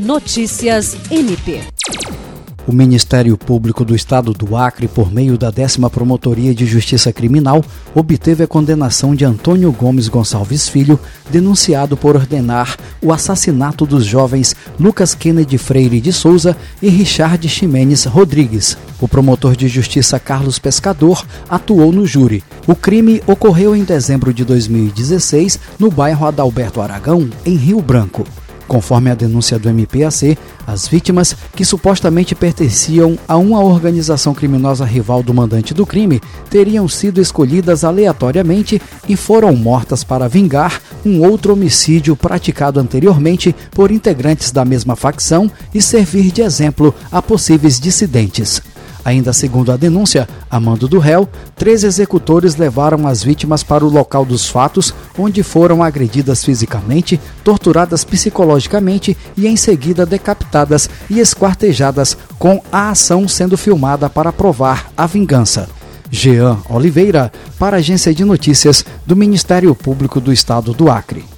Notícias MP. O Ministério Público do Estado do Acre, por meio da décima Promotoria de Justiça Criminal, obteve a condenação de Antônio Gomes Gonçalves Filho, denunciado por ordenar o assassinato dos jovens Lucas Kennedy Freire de Souza e Richard Ximenes Rodrigues. O promotor de justiça Carlos Pescador atuou no júri. O crime ocorreu em dezembro de 2016 no bairro Adalberto Aragão, em Rio Branco. Conforme a denúncia do MPAC, as vítimas, que supostamente pertenciam a uma organização criminosa rival do mandante do crime, teriam sido escolhidas aleatoriamente e foram mortas para vingar um outro homicídio praticado anteriormente por integrantes da mesma facção e servir de exemplo a possíveis dissidentes. Ainda segundo a denúncia, a mando do réu, três executores levaram as vítimas para o local dos fatos, onde foram agredidas fisicamente, torturadas psicologicamente e em seguida decapitadas e esquartejadas, com a ação sendo filmada para provar a vingança. Jean Oliveira, para a Agência de Notícias do Ministério Público do Estado do Acre.